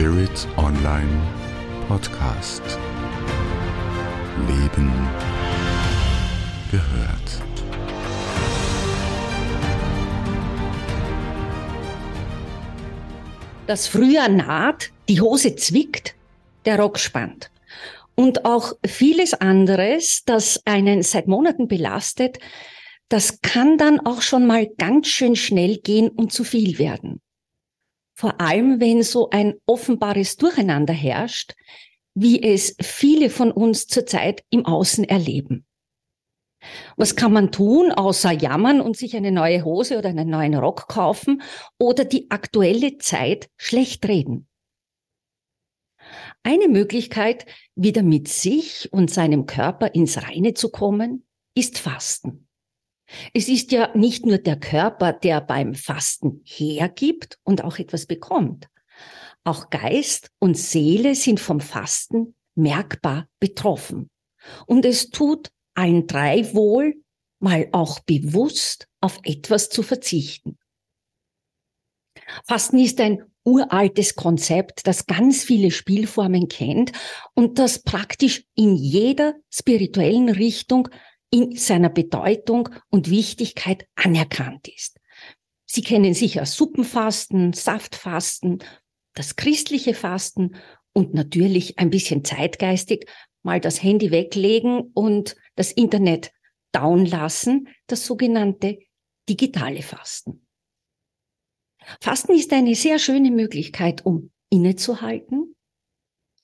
Spirit Online Podcast. Leben gehört. Das Frühjahr naht, die Hose zwickt, der Rock spannt. Und auch vieles anderes, das einen seit Monaten belastet, das kann dann auch schon mal ganz schön schnell gehen und zu viel werden. Vor allem, wenn so ein offenbares Durcheinander herrscht, wie es viele von uns zurzeit im Außen erleben. Was kann man tun, außer jammern und sich eine neue Hose oder einen neuen Rock kaufen oder die aktuelle Zeit schlecht reden? Eine Möglichkeit, wieder mit sich und seinem Körper ins Reine zu kommen, ist Fasten. Es ist ja nicht nur der Körper, der beim Fasten hergibt und auch etwas bekommt. Auch Geist und Seele sind vom Fasten merkbar betroffen. Und es tut allen drei wohl, mal auch bewusst auf etwas zu verzichten. Fasten ist ein uraltes Konzept, das ganz viele Spielformen kennt und das praktisch in jeder spirituellen Richtung in seiner Bedeutung und Wichtigkeit anerkannt ist. Sie kennen sicher Suppenfasten, Saftfasten, das christliche Fasten und natürlich ein bisschen zeitgeistig mal das Handy weglegen und das Internet down lassen, das sogenannte digitale Fasten. Fasten ist eine sehr schöne Möglichkeit, um innezuhalten,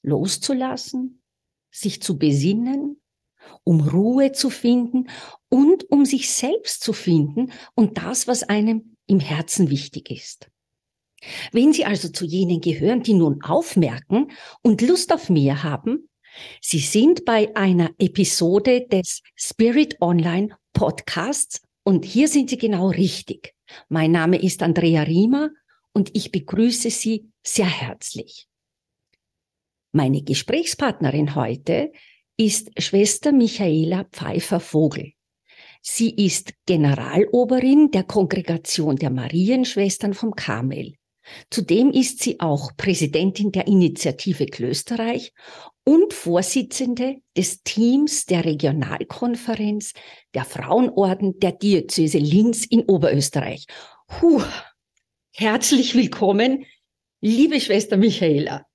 loszulassen, sich zu besinnen um Ruhe zu finden und um sich selbst zu finden und das, was einem im Herzen wichtig ist. Wenn Sie also zu jenen gehören, die nun aufmerken und Lust auf mehr haben, Sie sind bei einer Episode des Spirit Online Podcasts und hier sind Sie genau richtig. Mein Name ist Andrea Riemer und ich begrüße Sie sehr herzlich. Meine Gesprächspartnerin heute ist Schwester Michaela Pfeiffer-Vogel. Sie ist Generaloberin der Kongregation der Marienschwestern vom Karmel. Zudem ist sie auch Präsidentin der Initiative Klösterreich und Vorsitzende des Teams der Regionalkonferenz der Frauenorden der Diözese Linz in Oberösterreich. Puh, herzlich willkommen, liebe Schwester Michaela.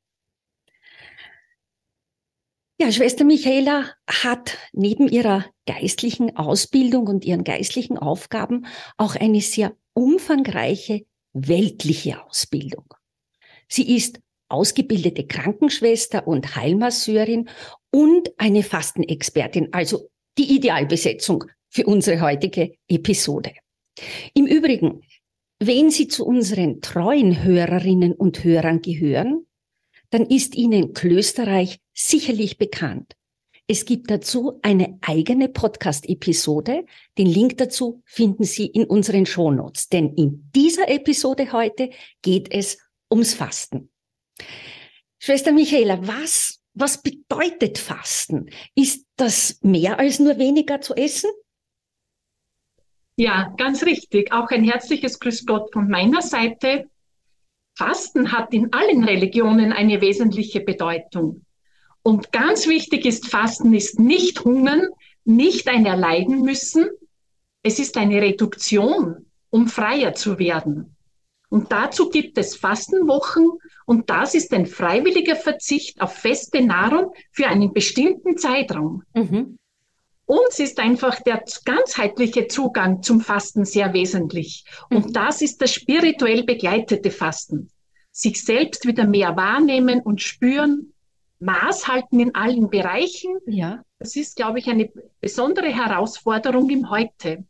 Ja, Schwester Michaela hat neben ihrer geistlichen Ausbildung und ihren geistlichen Aufgaben auch eine sehr umfangreiche weltliche Ausbildung. Sie ist ausgebildete Krankenschwester und Heilmasseurin und eine Fastenexpertin, also die Idealbesetzung für unsere heutige Episode. Im Übrigen, wenn Sie zu unseren treuen Hörerinnen und Hörern gehören, dann ist Ihnen Klösterreich sicherlich bekannt. Es gibt dazu eine eigene Podcast-Episode. Den Link dazu finden Sie in unseren Shownotes. Denn in dieser Episode heute geht es ums Fasten. Schwester Michaela, was, was bedeutet Fasten? Ist das mehr als nur weniger zu essen? Ja, ganz richtig. Auch ein herzliches Grüß Gott von meiner Seite. Fasten hat in allen Religionen eine wesentliche Bedeutung. Und ganz wichtig ist, Fasten ist nicht hungern, nicht ein Erleiden müssen. Es ist eine Reduktion, um freier zu werden. Und dazu gibt es Fastenwochen und das ist ein freiwilliger Verzicht auf feste Nahrung für einen bestimmten Zeitraum. Mhm. Uns ist einfach der ganzheitliche Zugang zum Fasten sehr wesentlich. Und mhm. das ist das spirituell begleitete Fasten. Sich selbst wieder mehr wahrnehmen und spüren, Maß halten in allen Bereichen. Ja. Das ist, glaube ich, eine besondere Herausforderung im Heute.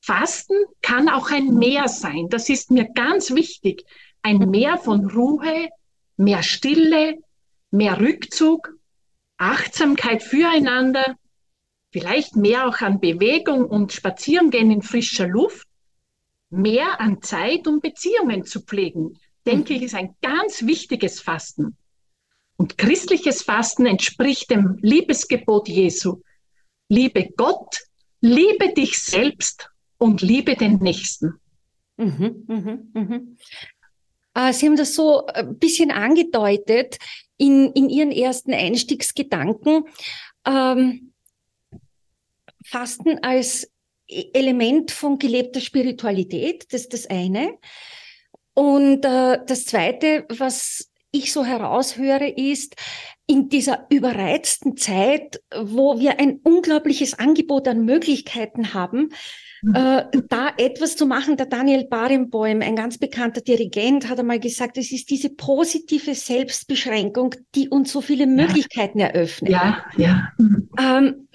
Fasten kann auch ein Mehr sein. Das ist mir ganz wichtig. Ein Mehr von Ruhe, mehr Stille, mehr Rückzug, Achtsamkeit füreinander, vielleicht mehr auch an Bewegung und Spazierengehen in frischer Luft, mehr an Zeit, um Beziehungen zu pflegen, denke ich, ist ein ganz wichtiges Fasten. Und christliches Fasten entspricht dem Liebesgebot Jesu. Liebe Gott, liebe dich selbst und liebe den Nächsten. Mhm, mhm, mhm. Äh, Sie haben das so ein bisschen angedeutet in, in Ihren ersten Einstiegsgedanken. Ähm, Fasten als e-, Element von gelebter Spiritualität, das ist das eine. Und äh, das zweite, was ich so heraushöre, ist, in dieser überreizten Zeit, wo wir ein unglaubliches Angebot an Möglichkeiten haben, mhm. äh, da etwas zu machen. Der Daniel Barenboim, ein ganz bekannter Dirigent, hat einmal gesagt, es ist diese positive Selbstbeschränkung, die uns so viele Möglichkeiten ja. eröffnet. Ja, ja. Mhm. Ähm,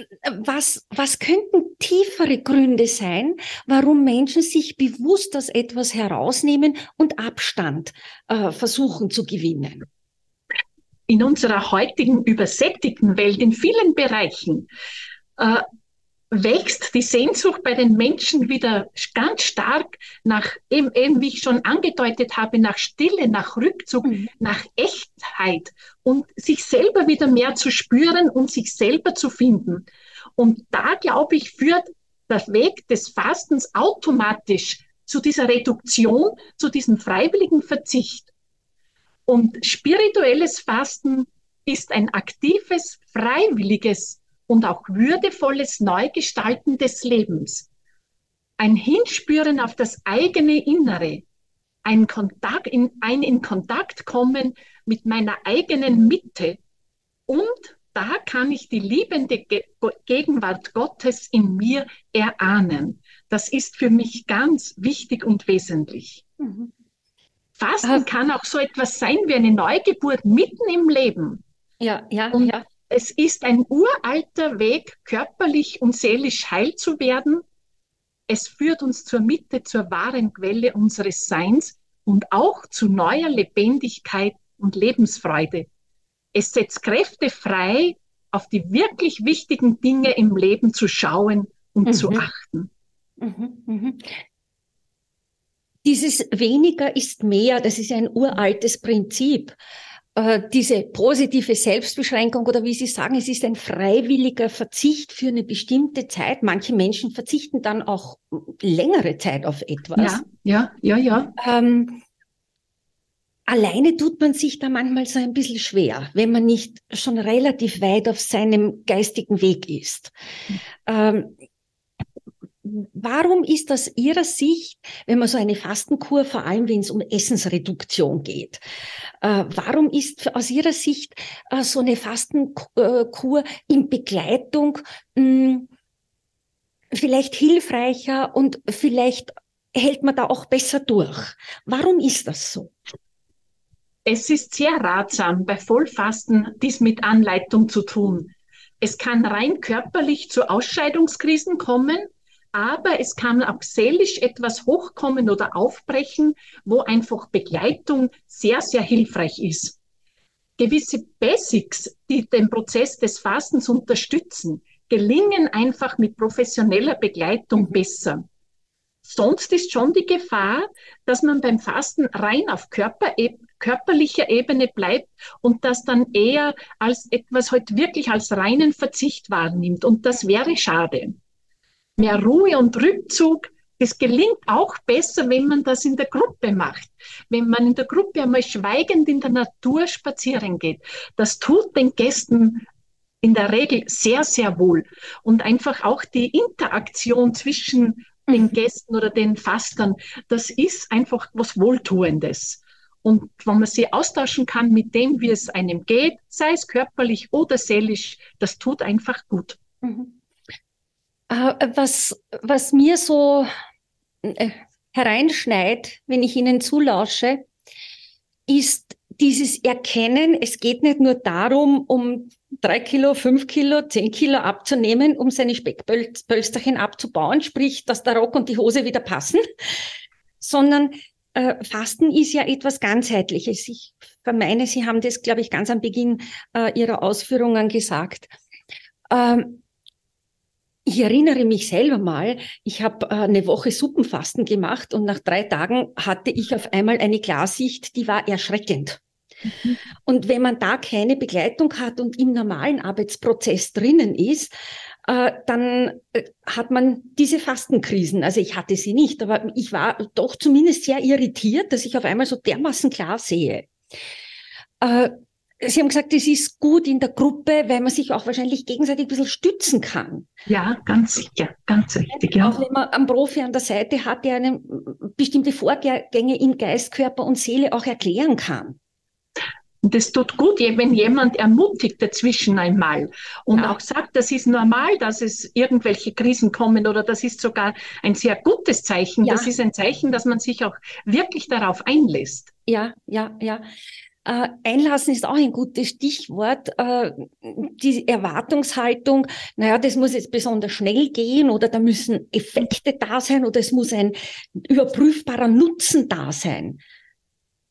was, was könnten tiefere Gründe sein, warum Menschen sich bewusst aus etwas herausnehmen und Abstand äh, versuchen zu gewinnen? In unserer heutigen übersättigten Welt in vielen Bereichen äh, wächst die Sehnsucht bei den Menschen wieder ganz stark nach, eben, eben wie ich schon angedeutet habe, nach Stille, nach Rückzug, mhm. nach Echtheit und sich selber wieder mehr zu spüren und sich selber zu finden. Und da, glaube ich, führt der Weg des Fastens automatisch zu dieser Reduktion, zu diesem freiwilligen Verzicht. Und spirituelles Fasten ist ein aktives, freiwilliges und auch würdevolles Neugestalten des Lebens. Ein Hinspüren auf das eigene Innere, ein, Kontakt in, ein in Kontakt kommen mit meiner eigenen Mitte. Und da kann ich die liebende Ge Gegenwart Gottes in mir erahnen. Das ist für mich ganz wichtig und wesentlich. Mhm. Fasten ah. kann auch so etwas sein wie eine Neugeburt mitten im Leben. Ja, ja, und ja. Es ist ein uralter Weg, körperlich und seelisch heil zu werden. Es führt uns zur Mitte, zur wahren Quelle unseres Seins und auch zu neuer Lebendigkeit und Lebensfreude. Es setzt Kräfte frei, auf die wirklich wichtigen Dinge im Leben zu schauen und mhm. zu achten. Mhm, mhm. Dieses weniger ist mehr, das ist ein uraltes Prinzip. Äh, diese positive Selbstbeschränkung oder wie Sie sagen, es ist ein freiwilliger Verzicht für eine bestimmte Zeit. Manche Menschen verzichten dann auch längere Zeit auf etwas. Ja, ja, ja, ja. Ähm, alleine tut man sich da manchmal so ein bisschen schwer, wenn man nicht schon relativ weit auf seinem geistigen Weg ist. Ähm, Warum ist aus Ihrer Sicht, wenn man so eine Fastenkur, vor allem wenn es um Essensreduktion geht, äh, warum ist aus Ihrer Sicht äh, so eine Fastenkur in Begleitung mh, hm, vielleicht hilfreicher und vielleicht hält man da auch besser durch? Warum ist das so? Es ist sehr ratsam, bei Vollfasten dies mit Anleitung zu tun. Es kann rein körperlich zu Ausscheidungskrisen kommen aber es kann auch seelisch etwas hochkommen oder aufbrechen, wo einfach Begleitung sehr, sehr hilfreich ist. Gewisse Basics, die den Prozess des Fastens unterstützen, gelingen einfach mit professioneller Begleitung besser. Sonst ist schon die Gefahr, dass man beim Fasten rein auf Körper, körperlicher Ebene bleibt und das dann eher als etwas halt wirklich als reinen Verzicht wahrnimmt. Und das wäre schade mehr Ruhe und Rückzug. Das gelingt auch besser, wenn man das in der Gruppe macht. Wenn man in der Gruppe einmal schweigend in der Natur spazieren geht. Das tut den Gästen in der Regel sehr, sehr wohl. Und einfach auch die Interaktion zwischen den mhm. Gästen oder den Fastern, das ist einfach was Wohltuendes. Und wenn man sie austauschen kann mit dem, wie es einem geht, sei es körperlich oder seelisch, das tut einfach gut. Mhm. Äh, was, was mir so äh, hereinschneit, wenn ich Ihnen zulausche, ist dieses Erkennen, es geht nicht nur darum, um drei Kilo, fünf Kilo, zehn Kilo abzunehmen, um seine Speckpölsterchen abzubauen, sprich, dass der Rock und die Hose wieder passen, sondern äh, Fasten ist ja etwas ganzheitliches. Ich vermeine, Sie haben das, glaube ich, ganz am Beginn äh, Ihrer Ausführungen gesagt. Ähm, ich erinnere mich selber mal, ich habe äh, eine Woche Suppenfasten gemacht und nach drei Tagen hatte ich auf einmal eine Klarsicht, die war erschreckend. Mhm. Und wenn man da keine Begleitung hat und im normalen Arbeitsprozess drinnen ist, äh, dann äh, hat man diese Fastenkrisen. Also ich hatte sie nicht, aber ich war doch zumindest sehr irritiert, dass ich auf einmal so dermaßen klar sehe. Sie haben gesagt, es ist gut in der Gruppe, weil man sich auch wahrscheinlich gegenseitig ein bisschen stützen kann. Ja, ganz sicher, ganz richtig. Ja. Auch wenn man einen Profi an der Seite hat, der einem bestimmte Vorgänge in Geist, Körper und Seele auch erklären kann. Und es tut gut, wenn jemand ermutigt dazwischen einmal und ja. auch sagt, das ist normal, dass es irgendwelche Krisen kommen oder das ist sogar ein sehr gutes Zeichen. Ja. Das ist ein Zeichen, dass man sich auch wirklich darauf einlässt. Ja, ja, ja. Äh, einlassen ist auch ein gutes Stichwort. Äh, die Erwartungshaltung, naja, das muss jetzt besonders schnell gehen oder da müssen Effekte da sein oder es muss ein überprüfbarer Nutzen da sein.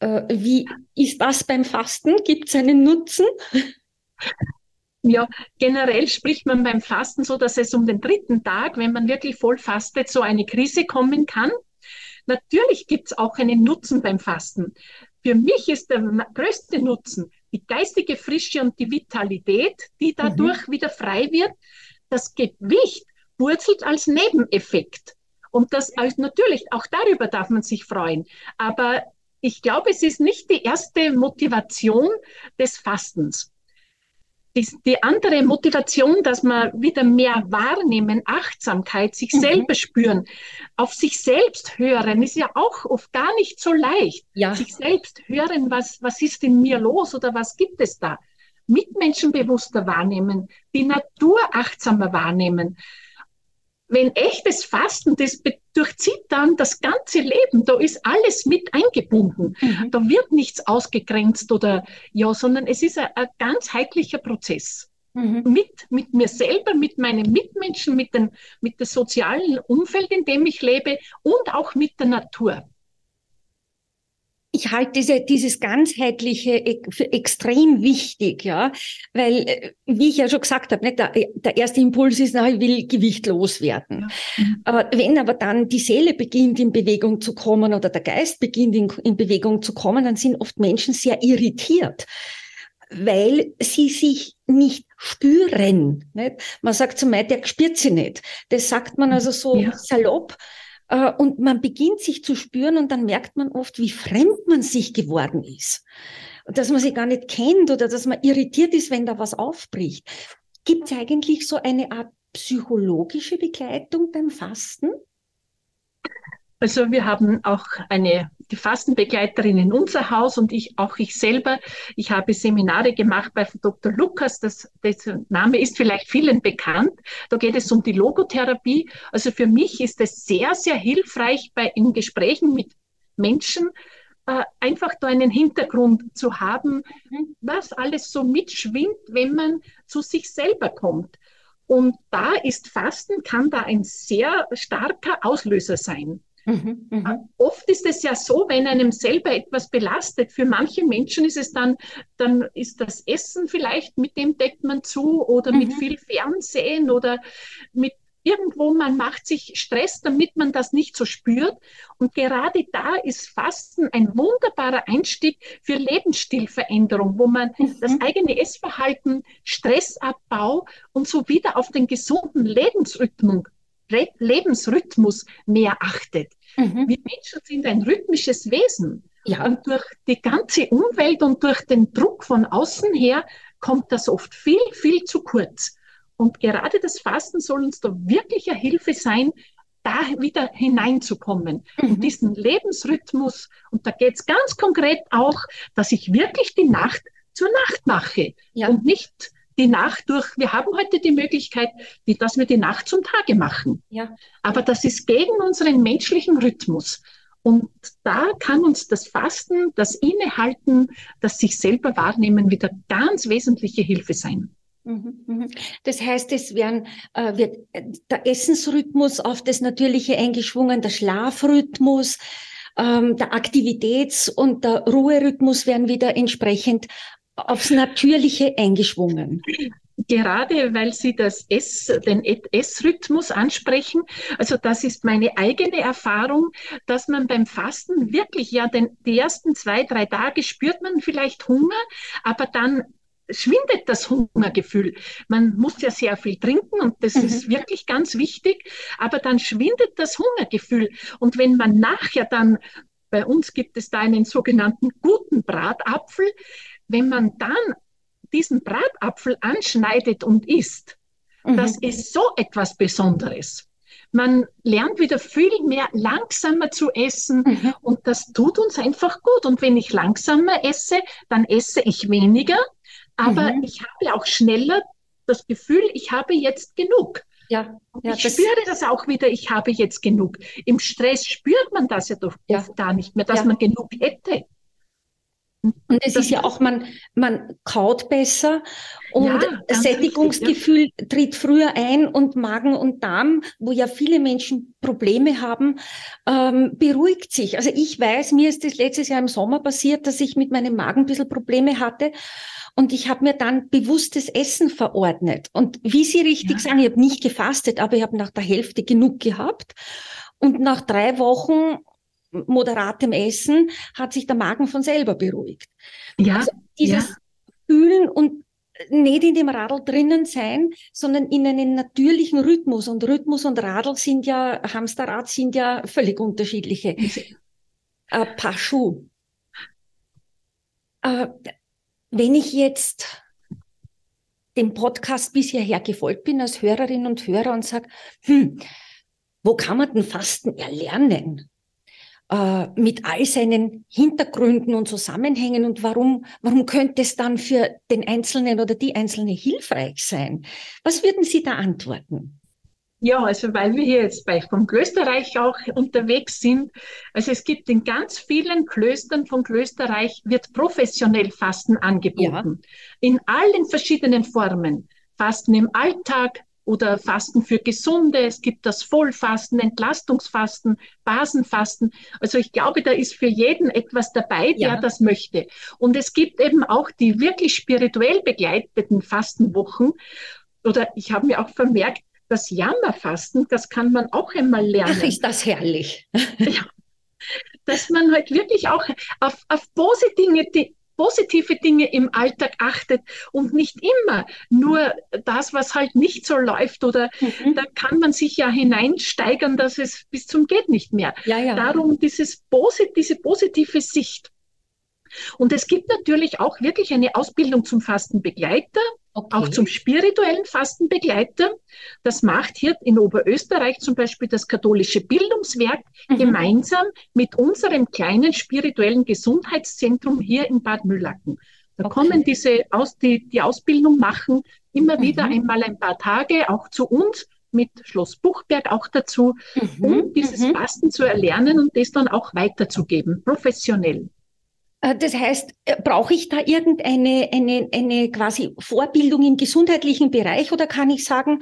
Äh, wie ist das beim Fasten? Gibt es einen Nutzen? Ja, generell spricht man beim Fasten so, dass es um den dritten Tag, wenn man wirklich voll fastet, so eine Krise kommen kann. Natürlich gibt es auch einen Nutzen beim Fasten. Für mich ist der größte Nutzen die geistige Frische und die Vitalität, die dadurch mhm. wieder frei wird. Das Gewicht wurzelt als Nebeneffekt. Und das natürlich, auch darüber darf man sich freuen. Aber ich glaube, es ist nicht die erste Motivation des Fastens. Die, die andere Motivation, dass man wieder mehr wahrnehmen, Achtsamkeit, sich mhm. selber spüren, auf sich selbst hören, ist ja auch oft gar nicht so leicht. Ja. Sich selbst hören, was, was ist in mir los oder was gibt es da? Mitmenschen bewusster wahrnehmen, die Natur achtsamer wahrnehmen wenn echtes Fasten, das durchzieht dann das ganze Leben, da ist alles mit eingebunden. Mhm. Da wird nichts ausgegrenzt oder ja, sondern es ist ein, ein ganz heiklicher Prozess. Mhm. Mit, mit mir selber, mit meinen Mitmenschen, mit, den, mit dem sozialen Umfeld, in dem ich lebe und auch mit der Natur ich halte diese, dieses ganzheitliche für extrem wichtig, ja, weil, äh, wie ich ja schon gesagt habe, nicht, der, der erste Impuls ist, na, ich will Gewicht loswerden. Ja. Aber wenn aber dann die Seele beginnt in Bewegung zu kommen oder der Geist beginnt in, in Bewegung zu kommen, dann sind oft Menschen sehr irritiert, weil sie sich nicht spüren. Nicht? Man sagt zum Beispiel, der spürt sie nicht. Das sagt man also so ja. salopp. Äh, und man beginnt sich zu spüren und dann merkt man oft, wie fremd man sich geworden ist. Dass man sie gar nicht kennt oder dass man irritiert ist, wenn da was aufbricht. Gibt es eigentlich so eine Art psychologische Begleitung beim Fasten? Also wir haben auch eine die Fastenbegleiterin in unser Haus und ich auch ich selber. Ich habe Seminare gemacht bei Dr. Lukas. Das, das Name ist vielleicht vielen bekannt. Da geht es um die Logotherapie. Also für mich ist es sehr sehr hilfreich bei in Gesprächen mit Menschen äh, einfach da einen Hintergrund zu haben, was alles so mitschwingt, wenn man zu sich selber kommt. Und da ist Fasten, kann da ein sehr starker Auslöser sein. Mhm, mh. Oft ist es ja so, wenn einem selber etwas belastet, für manche Menschen ist es dann, dann ist das Essen vielleicht, mit dem deckt man zu oder mhm. mit viel Fernsehen oder mit irgendwo, man macht sich Stress, damit man das nicht so spürt. Und gerade da ist Fasten ein wunderbarer Einstieg für Lebensstilveränderung, wo man mhm. das eigene Essverhalten, Stressabbau und so wieder auf den gesunden Lebensrhythmus Lebensrhythmus mehr achtet. Mhm. Wir Menschen sind ein rhythmisches Wesen. Ja. Und durch die ganze Umwelt und durch den Druck von außen her kommt das oft viel, viel zu kurz. Und gerade das Fasten soll uns da wirklich eine Hilfe sein, da wieder hineinzukommen. Mhm. Und diesen Lebensrhythmus, und da geht es ganz konkret auch, dass ich wirklich die Nacht zur Nacht mache ja. und nicht die Nacht durch, wir haben heute die Möglichkeit, die, dass wir die Nacht zum Tage machen. Ja. Aber das ist gegen unseren menschlichen Rhythmus. Und da kann uns das Fasten, das Innehalten, das sich selber wahrnehmen wieder ganz wesentliche Hilfe sein. Mhm, mhm. Das heißt, es werden, äh, wird der Essensrhythmus auf das Natürliche eingeschwungen, der Schlafrhythmus, ähm, der Aktivitäts- und der Ruherhythmus werden wieder entsprechend aufs Natürliche eingeschwungen. Gerade weil Sie das Ess, den Essrhythmus ansprechen, also das ist meine eigene Erfahrung, dass man beim Fasten wirklich ja den, die ersten zwei, drei Tage spürt man vielleicht Hunger, aber dann schwindet das Hungergefühl. Man muss ja sehr viel trinken und das mhm. ist wirklich ganz wichtig, aber dann schwindet das Hungergefühl. Und wenn man nachher dann, bei uns gibt es da einen sogenannten guten Bratapfel, wenn man dann diesen Bratapfel anschneidet und isst, mhm. das ist so etwas Besonderes. Man lernt wieder viel mehr langsamer zu essen mhm. und das tut uns einfach gut. Und wenn ich langsamer esse, dann esse ich weniger, aber mhm. ich habe auch schneller das Gefühl, ich habe jetzt genug. Ja, ja ich das spüre das auch wieder, ich habe jetzt genug. Im Stress spürt man das ja doch ja. oft gar nicht mehr, dass ja. man genug hätte. Und es ist ja auch, man, man kaut besser und ja, Sättigungsgefühl richtig, ja. tritt früher ein und Magen und Darm, wo ja viele Menschen Probleme haben, ähm, beruhigt sich. Also ich weiß, mir ist das letztes Jahr im Sommer passiert, dass ich mit meinem Magen ein bisschen Probleme hatte und ich habe mir dann bewusstes Essen verordnet. Und wie Sie richtig ja. sagen, ich habe nicht gefastet, aber ich habe nach der Hälfte genug gehabt. Und nach drei Wochen moderatem Essen hat sich der Magen von selber beruhigt. Ja, also dieses ja. Fühlen und nicht in dem Radl drinnen sein, sondern in einem natürlichen Rhythmus. Und Rhythmus und Radl sind ja, Hamsterrad sind ja völlig unterschiedliche äh, Paar Schuhe. Äh, wenn ich jetzt dem Podcast bisher her gefolgt bin als Hörerin und Hörer und sage, hm, wo kann man denn Fasten erlernen? Äh, mit all seinen Hintergründen und Zusammenhängen und warum, warum könnte es dann für den Einzelnen oder die Einzelne hilfreich sein? Was würden Sie da antworten? Ja, also weil wir hier jetzt bei vom Klösterreich auch unterwegs sind. Also es gibt in ganz vielen Klöstern vom Klösterreich wird professionell Fasten angeboten. Ja. In allen verschiedenen Formen. Fasten im Alltag, oder Fasten für Gesunde. Es gibt das Vollfasten, Entlastungsfasten, Basenfasten. Also ich glaube, da ist für jeden etwas dabei, der ja. das möchte. Und es gibt eben auch die wirklich spirituell begleiteten Fastenwochen. Oder ich habe mir auch vermerkt, das Jammerfasten, das kann man auch einmal lernen. Ach, ist das herrlich. ja. Dass man halt wirklich auch auf, auf positive, positive Dinge im Alltag achtet und nicht immer nur das, was halt nicht so läuft oder mhm. da kann man sich ja hineinsteigern, dass es bis zum geht nicht mehr. Ja, ja. Darum dieses Posit diese positive Sicht. Und es gibt natürlich auch wirklich eine Ausbildung zum Fastenbegleiter, okay. auch zum spirituellen Fastenbegleiter. Das macht hier in Oberösterreich zum Beispiel das katholische Bildungswerk mhm. gemeinsam mit unserem kleinen spirituellen Gesundheitszentrum hier in Bad Müllacken. Da okay. kommen diese aus, die, die Ausbildung machen immer mhm. wieder einmal ein paar Tage auch zu uns mit Schloss Buchberg auch dazu, mhm. um dieses mhm. Fasten zu erlernen und das dann auch weiterzugeben, professionell. Äh, das heißt, äh, brauche ich da irgendeine eine, eine quasi Vorbildung im gesundheitlichen Bereich oder kann ich sagen,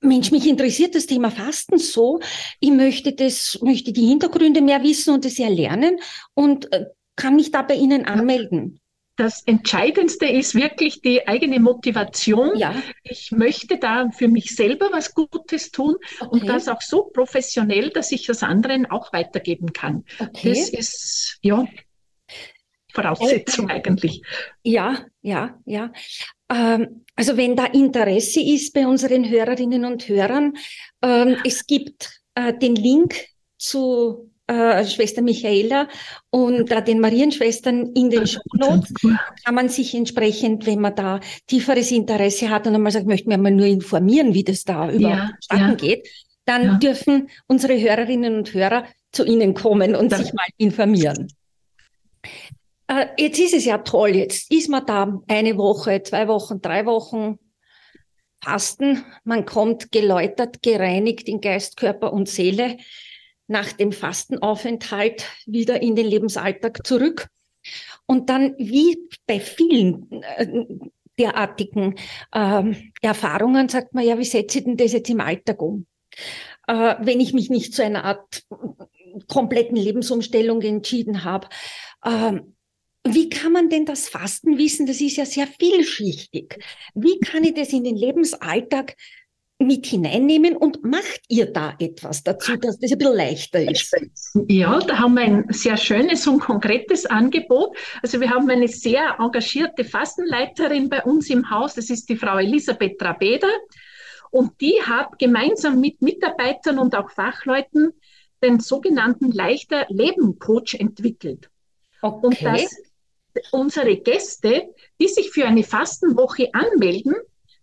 Mensch, mich interessiert das Thema Fasten so, ich möchte das, möchte die Hintergründe mehr wissen und es erlernen und äh, kann mich da bei Ihnen anmelden? Das Entscheidendste ist wirklich die eigene Motivation. Ja. Ich möchte da für mich selber was Gutes tun okay. und das auch so professionell, dass ich das anderen auch weitergeben kann. Okay. Das ist, ja, Voraussetzung eigentlich. Ja, ja, ja. Ähm, also wenn da Interesse ist bei unseren Hörerinnen und Hörern, ähm, es gibt äh, den Link zu äh, Schwester Michaela und äh, den Marienschwestern in den Shownotes kann man sich entsprechend, wenn man da tieferes Interesse hat und einmal sagt, möchte mir mal nur informieren, wie das da überhaupt ja, ja. geht, dann ja. dürfen unsere Hörerinnen und Hörer zu Ihnen kommen und sich mal informieren. Äh, jetzt ist es ja toll, jetzt ist man da eine Woche, zwei Wochen, drei Wochen Fasten. Man kommt geläutert, gereinigt in Geist, Körper und Seele nach dem Fastenaufenthalt wieder in den Lebensalltag zurück. Und dann, wie bei vielen äh, derartigen äh, Erfahrungen, sagt man ja, wie setze ich denn das jetzt im Alltag um? Äh, wenn ich mich nicht zu einer Art kompletten Lebensumstellung entschieden habe. Ähm, wie kann man denn das Fasten wissen? Das ist ja sehr vielschichtig. Wie kann ich das in den Lebensalltag mit hineinnehmen und macht ihr da etwas dazu, dass das ein bisschen leichter ist? Ja, da haben wir ein sehr schönes und konkretes Angebot. Also wir haben eine sehr engagierte Fastenleiterin bei uns im Haus, das ist die Frau Elisabeth Trabeder. Und die hat gemeinsam mit Mitarbeitern und auch Fachleuten den sogenannten Leichter Leben Coach entwickelt. Okay. Und dass unsere Gäste, die sich für eine Fastenwoche anmelden,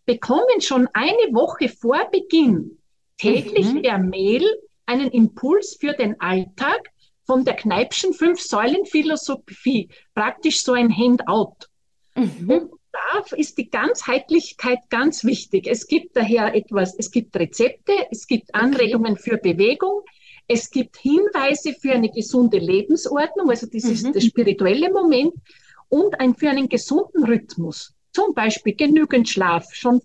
bekommen schon eine Woche vor Beginn täglich mhm. per Mail einen Impuls für den Alltag von der Kneipschen Fünf-Säulen-Philosophie, praktisch so ein Handout. Mhm. Und da ist die Ganzheitlichkeit ganz wichtig. Es gibt daher etwas, es gibt Rezepte, es gibt Anregungen okay. für Bewegung, es gibt Hinweise für eine gesunde Lebensordnung, also das mhm. ist der spirituelle Moment, und ein, für einen gesunden Rhythmus. Zum Beispiel genügend Schlaf, schon,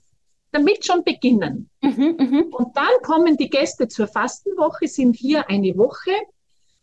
damit schon beginnen. Mhm, mh. Und dann kommen die Gäste zur Fastenwoche, sind hier eine Woche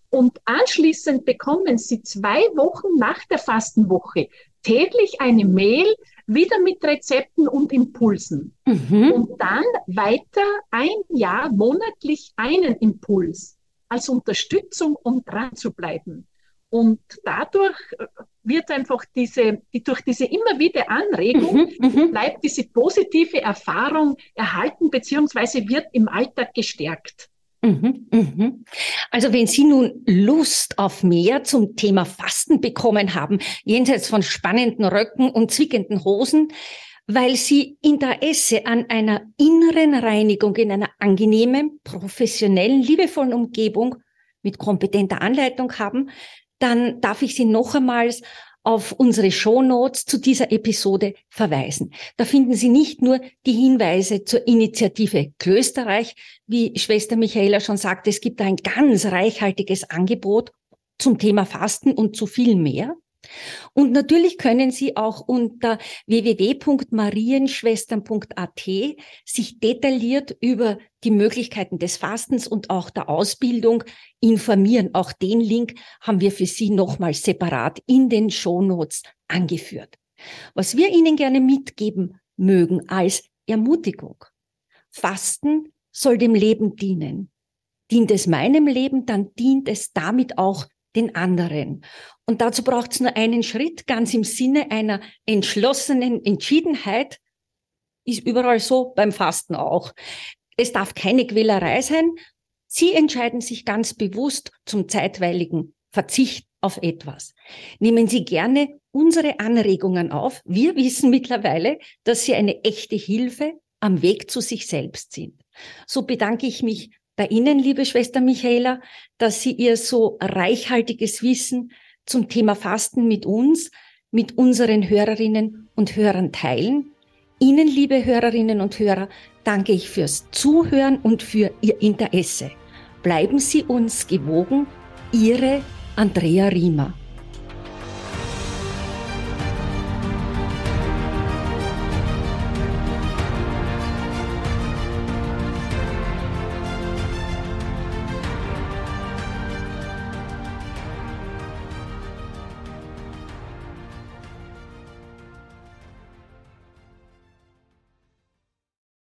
und anschließend bekommen sie zwei Wochen nach der Fastenwoche täglich eine Mail, wieder mit Rezepten und Impulsen. Mhm. Und dann weiter ein Jahr monatlich einen Impuls als Unterstützung, um dran zu bleiben. Und dadurch äh, wird einfach diese, die, durch diese immer wieder Anregung mhm, mhm, bleibt diese positive Erfahrung erhalten, beziehungsweise wird im Alltag gestärkt. Mhm, mhm. Also wenn Sie nun Lust auf mehr zum Thema Fasten bekommen haben, jenseits von spannenden Röcken und zwickenden Hosen, weil Sie Interesse an einer inneren Reinigung in einer angenehmen, professionellen, liebevollen Umgebung mit kompetenter Anleitung haben, dann darf ich Sie noch einmal auf unsere Shownotes zu dieser Episode verweisen. Da finden Sie nicht nur die Hinweise zur Initiative Klösterreich, wie Schwester Michaela schon sagte, es gibt ein ganz reichhaltiges Angebot zum Thema Fasten und zu viel mehr. Und natürlich können Sie auch unter www.marienschwestern.at sich detailliert über die Möglichkeiten des Fastens und auch der Ausbildung informieren. Auch den Link haben wir für Sie nochmals separat in den Shownotes angeführt. Was wir Ihnen gerne mitgeben mögen als Ermutigung. Fasten soll dem Leben dienen. Dient es meinem Leben, dann dient es damit auch den anderen. Und dazu braucht es nur einen Schritt, ganz im Sinne einer entschlossenen Entschiedenheit. Ist überall so, beim Fasten auch. Es darf keine Quälerei sein. Sie entscheiden sich ganz bewusst zum zeitweiligen Verzicht auf etwas. Nehmen Sie gerne unsere Anregungen auf. Wir wissen mittlerweile, dass Sie eine echte Hilfe am Weg zu sich selbst sind. So bedanke ich mich bei Ihnen, liebe Schwester Michaela, dass Sie Ihr so reichhaltiges Wissen zum Thema Fasten mit uns, mit unseren Hörerinnen und Hörern teilen. Ihnen, liebe Hörerinnen und Hörer, danke ich fürs Zuhören und für Ihr Interesse. Bleiben Sie uns gewogen, Ihre Andrea Riemer.